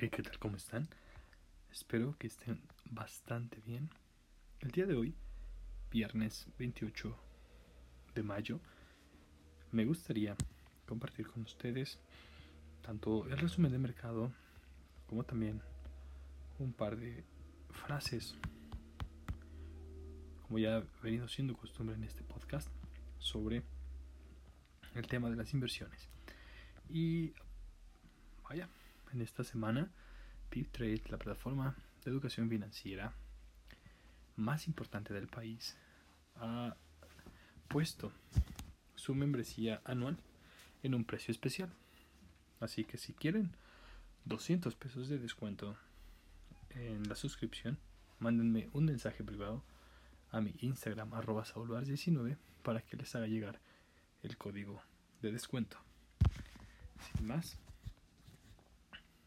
Hey, ¿qué tal? ¿Cómo están? Espero que estén bastante bien. El día de hoy, viernes 28 de mayo, me gustaría compartir con ustedes tanto el resumen de mercado como también un par de frases, como ya ha venido siendo costumbre en este podcast, sobre el tema de las inversiones. Y vaya, en esta semana, PipTrade, la plataforma de educación financiera más importante del país, ha puesto su membresía anual en un precio especial. Así que si quieren 200 pesos de descuento en la suscripción, mándenme un mensaje privado a mi Instagram arroba 19 para que les haga llegar el código de descuento. Sin más,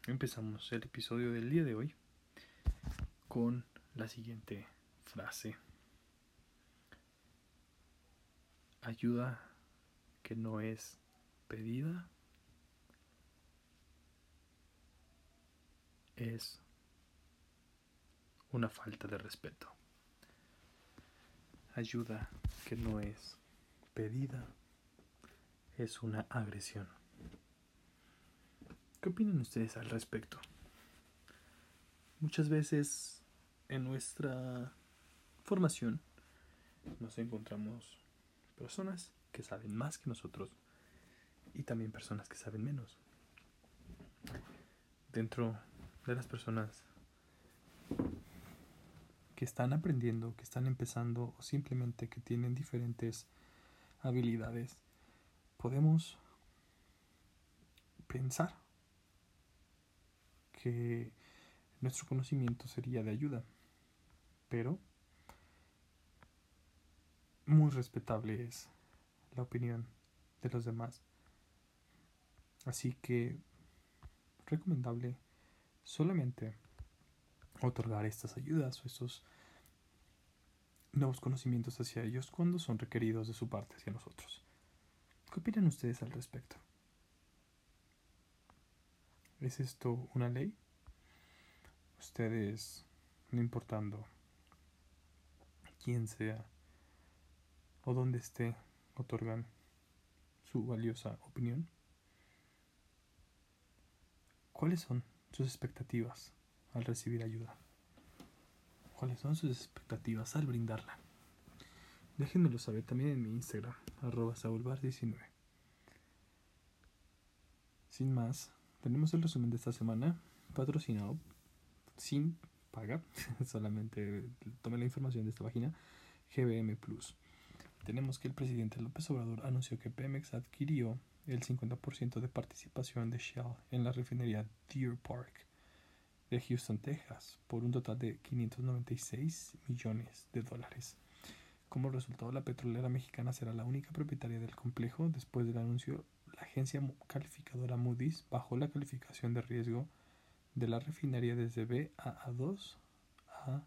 empezamos el episodio del día de hoy con la siguiente frase. Ayuda que no es pedida es una falta de respeto. Ayuda que no es pedida es una agresión. ¿Qué opinan ustedes al respecto? Muchas veces en nuestra formación nos encontramos personas que saben más que nosotros y también personas que saben menos. Dentro de las personas que están aprendiendo, que están empezando o simplemente que tienen diferentes habilidades, podemos pensar que nuestro conocimiento sería de ayuda, pero muy respetable es la opinión de los demás. Así que recomendable solamente otorgar estas ayudas o estos nuevos conocimientos hacia ellos cuando son requeridos de su parte hacia nosotros. ¿Qué opinan ustedes al respecto? ¿Es esto una ley? Ustedes, no importando quién sea o dónde esté, otorgan su valiosa opinión. ¿Cuáles son sus expectativas al recibir ayuda? ¿Cuáles son sus expectativas al brindarla? Déjenmelo saber también en mi Instagram, arroba saulbar19. Sin más, tenemos el resumen de esta semana, patrocinado sin paga, solamente tomé la información de esta página, GBM Plus. Tenemos que el presidente López Obrador anunció que Pemex adquirió el 50% de participación de Shell en la refinería Deer Park de Houston, Texas, por un total de 596 millones de dólares. Como resultado, la petrolera mexicana será la única propietaria del complejo después del anuncio agencia calificadora Moody's bajó la calificación de riesgo de la refinería desde BAA2 a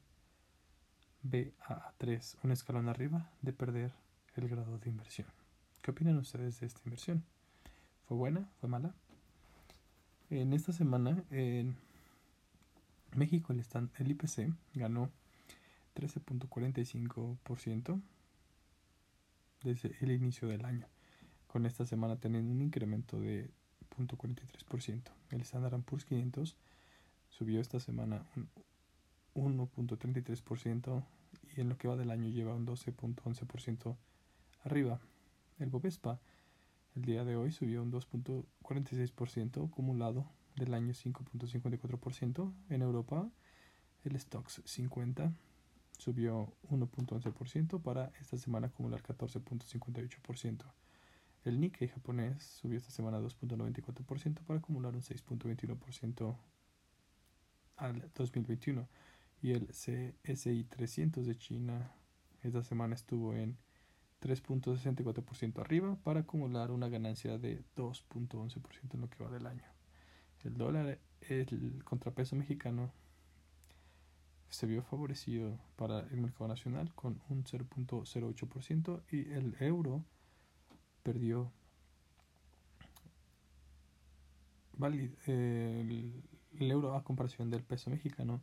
BAA3, un escalón arriba de perder el grado de inversión. ¿Qué opinan ustedes de esta inversión? ¿Fue buena? ¿Fue mala? En esta semana en México el, el IPC ganó 13.45% desde el inicio del año con esta semana teniendo un incremento de 0.43%. El Standard Poor's 500 subió esta semana un 1.33% y en lo que va del año lleva un 12.11% arriba. El Bovespa el día de hoy subió un 2.46% acumulado del año 5.54%. En Europa el Stocks 50 subió 1.11% para esta semana acumular 14.58%. El Nikkei japonés subió esta semana 2.94% para acumular un 6.21% al 2021. Y el CSI 300 de China esta semana estuvo en 3.64% arriba para acumular una ganancia de 2.11% en lo que va del año. El dólar, el contrapeso mexicano, se vio favorecido para el mercado nacional con un 0.08% y el euro perdió el, euro a comparación del peso mexicano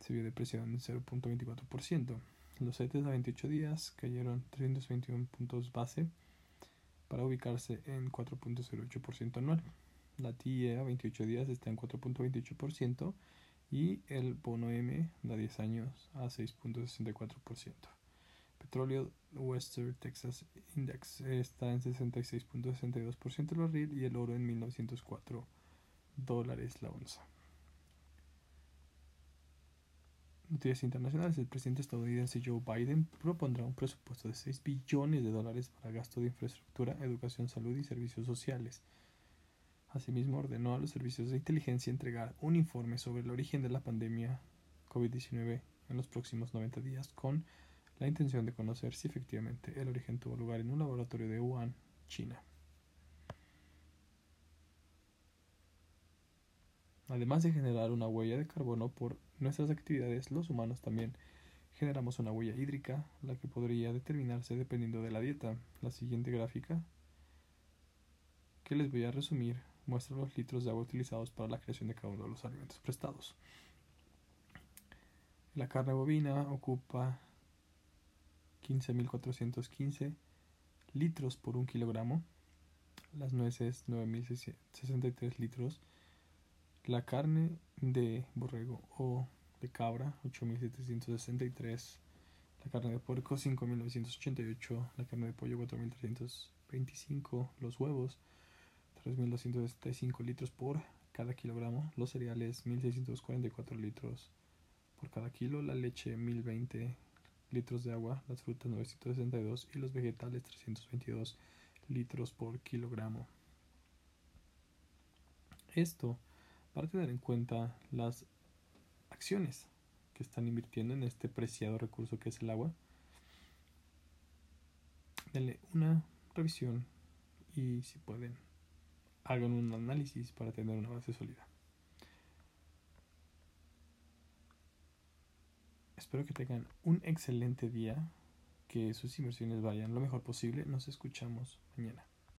se vio depreciado en 0.24%. Los CETES a 28 días cayeron 321 puntos base para ubicarse en 4.08% anual. La TIE a 28 días está en 4.28% y el bono M a 10 años a 6.64%. Petróleo Western Texas Index está en 66.62% el barril y el oro en 1904 dólares la onza. Noticias internacionales. El presidente estadounidense Joe Biden propondrá un presupuesto de 6 billones de dólares para gasto de infraestructura, educación, salud y servicios sociales. Asimismo, ordenó a los servicios de inteligencia entregar un informe sobre el origen de la pandemia COVID-19 en los próximos 90 días con la intención de conocer si efectivamente el origen tuvo lugar en un laboratorio de Wuhan, China. Además de generar una huella de carbono por nuestras actividades, los humanos también generamos una huella hídrica, la que podría determinarse dependiendo de la dieta. La siguiente gráfica, que les voy a resumir, muestra los litros de agua utilizados para la creación de cada uno de los alimentos prestados. La carne bovina ocupa 15.415 litros por un kilogramo. Las nueces 9.063 litros. La carne de borrego o de cabra 8.763. La carne de puerco 5.988. La carne de pollo 4.325. Los huevos 3.275 litros por cada kilogramo. Los cereales 1.644 litros por cada kilo. La leche 1.020 litros de agua, las frutas 962 y los vegetales 322 litros por kilogramo. Esto para tener en cuenta las acciones que están invirtiendo en este preciado recurso que es el agua. Denle una revisión y si pueden hagan un análisis para tener una base sólida. Espero que tengan un excelente día, que sus inversiones vayan lo mejor posible. Nos escuchamos mañana.